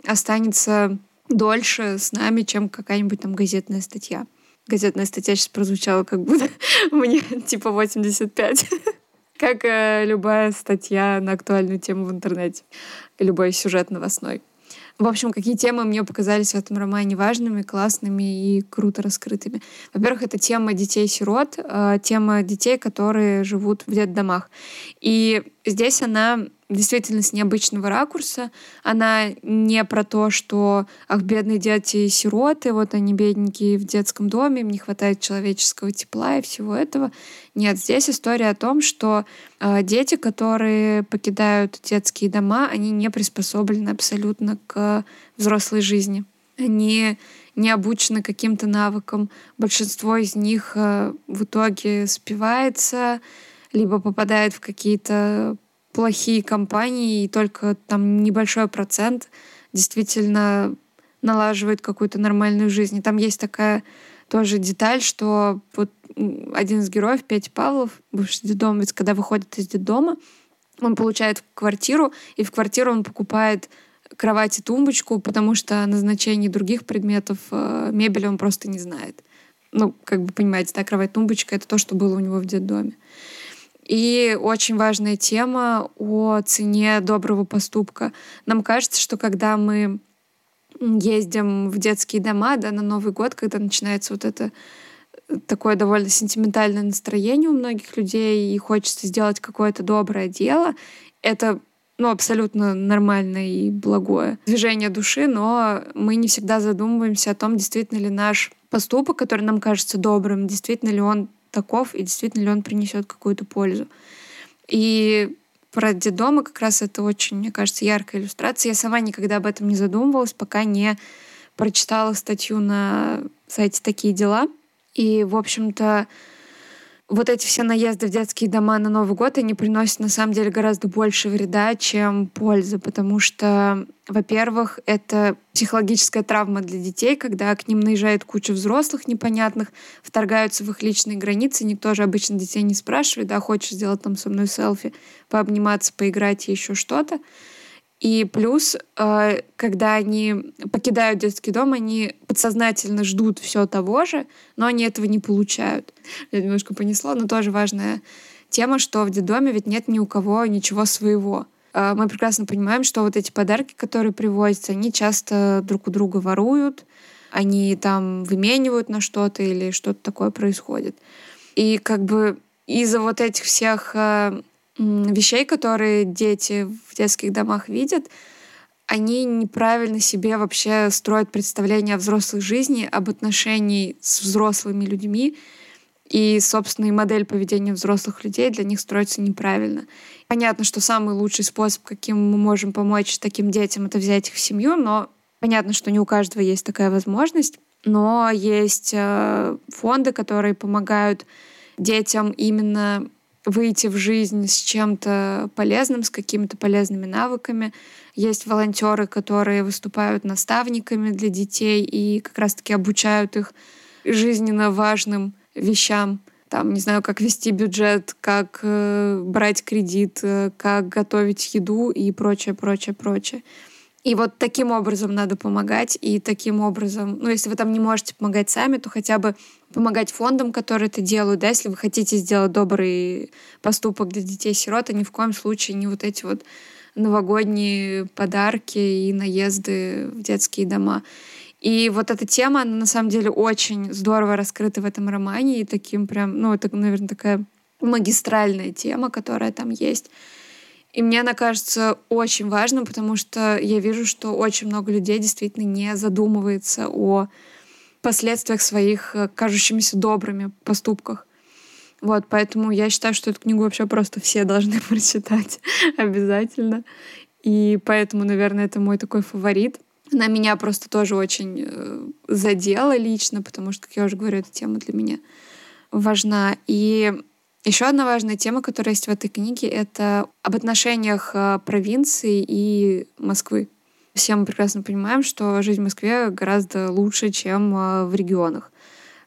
останется дольше с нами, чем какая-нибудь там газетная статья. Газетная статья сейчас прозвучала как будто мне типа 85. Как э, любая статья на актуальную тему в интернете. Любой сюжет новостной. В общем, какие темы мне показались в этом романе важными, классными и круто раскрытыми. Во-первых, это тема детей-сирот, э, тема детей, которые живут в детдомах. И здесь она действительно с необычного ракурса. Она не про то, что ах, бедные дети и сироты, вот они бедненькие в детском доме, им не хватает человеческого тепла и всего этого. Нет, здесь история о том, что э, дети, которые покидают детские дома, они не приспособлены абсолютно к взрослой жизни. Они не обучены каким-то навыкам. Большинство из них э, в итоге спивается, либо попадает в какие-то плохие компании, и только там небольшой процент действительно налаживает какую-то нормальную жизнь. И там есть такая тоже деталь, что вот один из героев, Петя Павлов, бывший детдомовец, когда выходит из детдома, он получает квартиру, и в квартиру он покупает кровать и тумбочку, потому что о других предметов э, мебели он просто не знает. Ну, как бы понимаете, да, кровать, тумбочка — это то, что было у него в детдоме. И очень важная тема о цене доброго поступка. Нам кажется, что когда мы ездим в детские дома, да, на Новый год, когда начинается вот это такое довольно сентиментальное настроение у многих людей, и хочется сделать какое-то доброе дело. Это ну, абсолютно нормальное и благое движение души, но мы не всегда задумываемся о том, действительно ли наш поступок, который нам кажется добрым, действительно ли он таков и действительно ли он принесет какую-то пользу. И про детдомы как раз это очень, мне кажется, яркая иллюстрация. Я сама никогда об этом не задумывалась, пока не прочитала статью на сайте «Такие дела». И, в общем-то, вот эти все наезды в детские дома на Новый год, они приносят на самом деле гораздо больше вреда, чем пользы, потому что, во-первых, это психологическая травма для детей, когда к ним наезжает куча взрослых непонятных, вторгаются в их личные границы, никто же обычно детей не спрашивает, да, хочешь сделать там со мной селфи, пообниматься, поиграть и еще что-то. И плюс, э, когда они покидают детский дом, они подсознательно ждут все того же, но они этого не получают. Я немножко понесло, но тоже важная тема, что в детдоме ведь нет ни у кого ничего своего. Э, мы прекрасно понимаем, что вот эти подарки, которые привозятся, они часто друг у друга воруют, они там выменивают на что-то или что-то такое происходит. И как бы из-за вот этих всех э, вещей, которые дети в детских домах видят, они неправильно себе вообще строят представление о взрослой жизни, об отношении с взрослыми людьми, и, собственно, и модель поведения взрослых людей для них строится неправильно. Понятно, что самый лучший способ, каким мы можем помочь таким детям, это взять их в семью, но понятно, что не у каждого есть такая возможность, но есть э, фонды, которые помогают детям именно выйти в жизнь с чем-то полезным, с какими-то полезными навыками. Есть волонтеры, которые выступают наставниками для детей и как раз-таки обучают их жизненно важным вещам. Там, не знаю, как вести бюджет, как э, брать кредит, э, как готовить еду и прочее, прочее, прочее. И вот таким образом надо помогать, и таким образом, ну, если вы там не можете помогать сами, то хотя бы помогать фондам, которые это делают, да, если вы хотите сделать добрый поступок для детей-сирот, а ни в коем случае не вот эти вот новогодние подарки и наезды в детские дома. И вот эта тема, она на самом деле очень здорово раскрыта в этом романе, и таким прям, ну, это, наверное, такая магистральная тема, которая там есть. И мне она кажется очень важным, потому что я вижу, что очень много людей действительно не задумывается о последствиях своих э, кажущимися добрыми поступках. Вот, поэтому я считаю, что эту книгу вообще просто все должны прочитать обязательно. И поэтому, наверное, это мой такой фаворит. Она меня просто тоже очень э, задела лично, потому что, как я уже говорю, эта тема для меня важна. И еще одна важная тема, которая есть в этой книге, это об отношениях э, провинции и Москвы. Все мы прекрасно понимаем, что жизнь в Москве гораздо лучше, чем э, в регионах.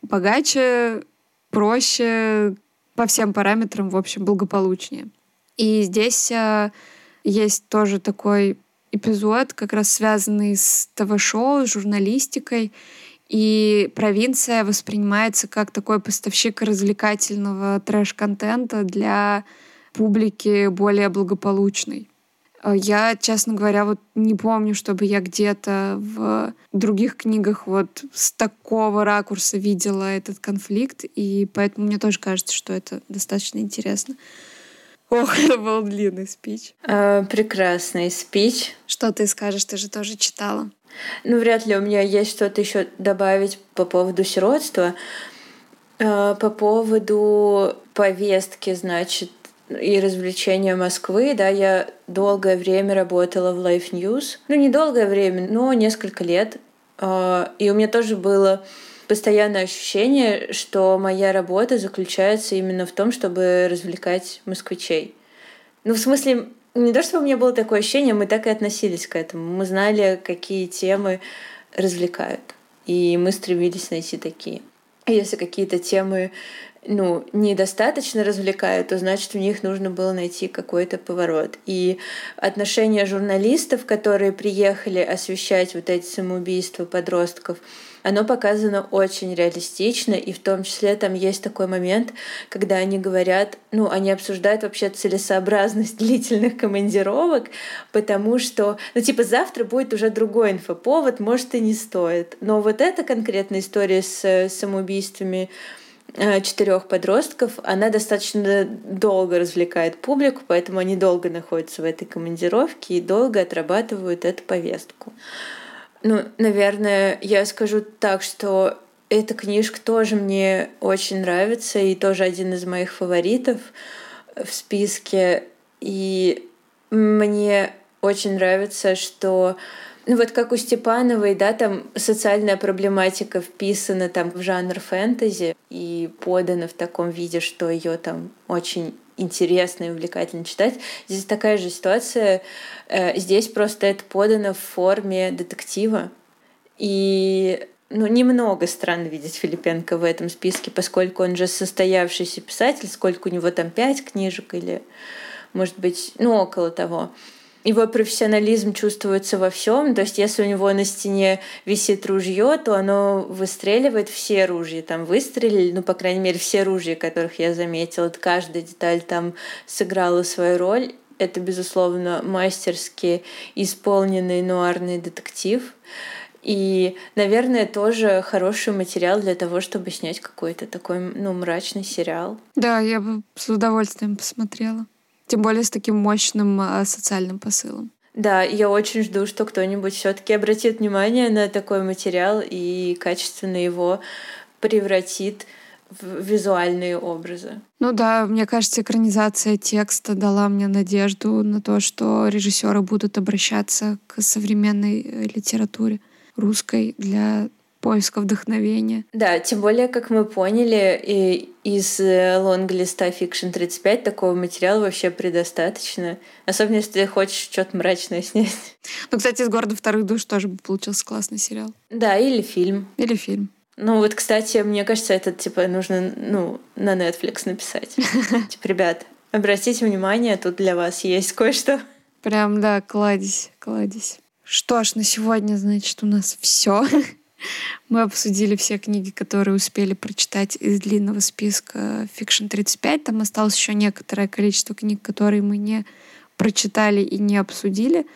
Богаче, проще, по всем параметрам, в общем, благополучнее. И здесь э, есть тоже такой эпизод, как раз связанный с ТВ-шоу, с журналистикой. И провинция воспринимается как такой поставщик развлекательного трэш-контента для публики более благополучной. А я, честно говоря, вот не помню, чтобы я где-то в других книгах вот с такого ракурса видела этот конфликт, и поэтому мне тоже кажется, что это достаточно интересно. Ох, это был длинный спич. А, прекрасный спич. Что ты скажешь? Ты же тоже читала. Ну, вряд ли у меня есть что-то еще добавить по поводу сиротства. А, по поводу повестки, значит, и развлечения Москвы, да, я долгое время работала в Life News. Ну, не долгое время, но несколько лет. А, и у меня тоже было постоянное ощущение, что моя работа заключается именно в том, чтобы развлекать москвичей. Ну, в смысле, не то, чтобы у меня было такое ощущение, мы так и относились к этому. Мы знали, какие темы развлекают. И мы стремились найти такие. Если какие-то темы ну, недостаточно развлекают, то значит, в них нужно было найти какой-то поворот. И отношения журналистов, которые приехали освещать вот эти самоубийства подростков, оно показано очень реалистично, и в том числе там есть такой момент, когда они говорят, ну, они обсуждают вообще целесообразность длительных командировок, потому что, ну, типа, завтра будет уже другой инфоповод, может, и не стоит. Но вот эта конкретная история с самоубийствами э, четырех подростков, она достаточно долго развлекает публику, поэтому они долго находятся в этой командировке и долго отрабатывают эту повестку. Ну, наверное, я скажу так, что эта книжка тоже мне очень нравится и тоже один из моих фаворитов в списке. И мне очень нравится, что ну вот как у Степановой, да, там социальная проблематика вписана там в жанр фэнтези и подана в таком виде, что ее там очень интересно и увлекательно читать. Здесь такая же ситуация. Э, здесь просто это подано в форме детектива. И ну, немного странно видеть Филипенко в этом списке, поскольку он же состоявшийся писатель, сколько у него там, пять книжек или, может быть, ну, около того его профессионализм чувствуется во всем. То есть, если у него на стене висит ружье, то оно выстреливает все ружья. Там выстрелили, ну, по крайней мере, все ружья, которых я заметила. Каждая деталь там сыграла свою роль. Это, безусловно, мастерски исполненный нуарный детектив. И, наверное, тоже хороший материал для того, чтобы снять какой-то такой, ну, мрачный сериал. Да, я бы с удовольствием посмотрела. Тем более с таким мощным а, социальным посылом. Да, я очень жду, что кто-нибудь все-таки обратит внимание на такой материал и качественно его превратит в визуальные образы. Ну да, мне кажется, экранизация текста дала мне надежду на то, что режиссеры будут обращаться к современной э, литературе русской для поиска вдохновения. Да, тем более, как мы поняли, и из э, лонглиста Fiction 35 такого материала вообще предостаточно. Особенно, если ты хочешь что-то мрачное снять. Ну, кстати, из города вторых душ тоже бы получился классный сериал. Да, или фильм. Или фильм. Ну вот, кстати, мне кажется, это типа нужно ну, на Netflix написать. Типа, ребят, обратите внимание, тут для вас есть кое-что. Прям, да, кладись, кладись. Что ж, на сегодня, значит, у нас все. Мы обсудили все книги, которые успели прочитать из длинного списка Fiction 35. Там осталось еще некоторое количество книг, которые мы не прочитали и не обсудили.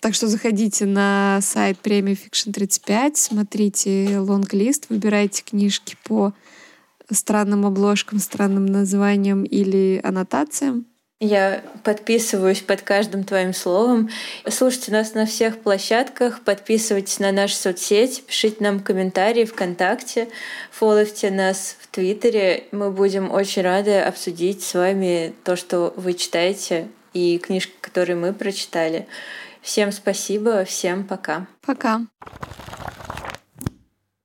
Так что заходите на сайт премии Fiction 35, смотрите лонг-лист, выбирайте книжки по странным обложкам, странным названиям или аннотациям. Я подписываюсь под каждым твоим словом. Слушайте нас на всех площадках, подписывайтесь на наши соцсети, пишите нам комментарии ВКонтакте, фолловьте нас в Твиттере. Мы будем очень рады обсудить с вами то, что вы читаете, и книжки, которые мы прочитали. Всем спасибо, всем пока. Пока.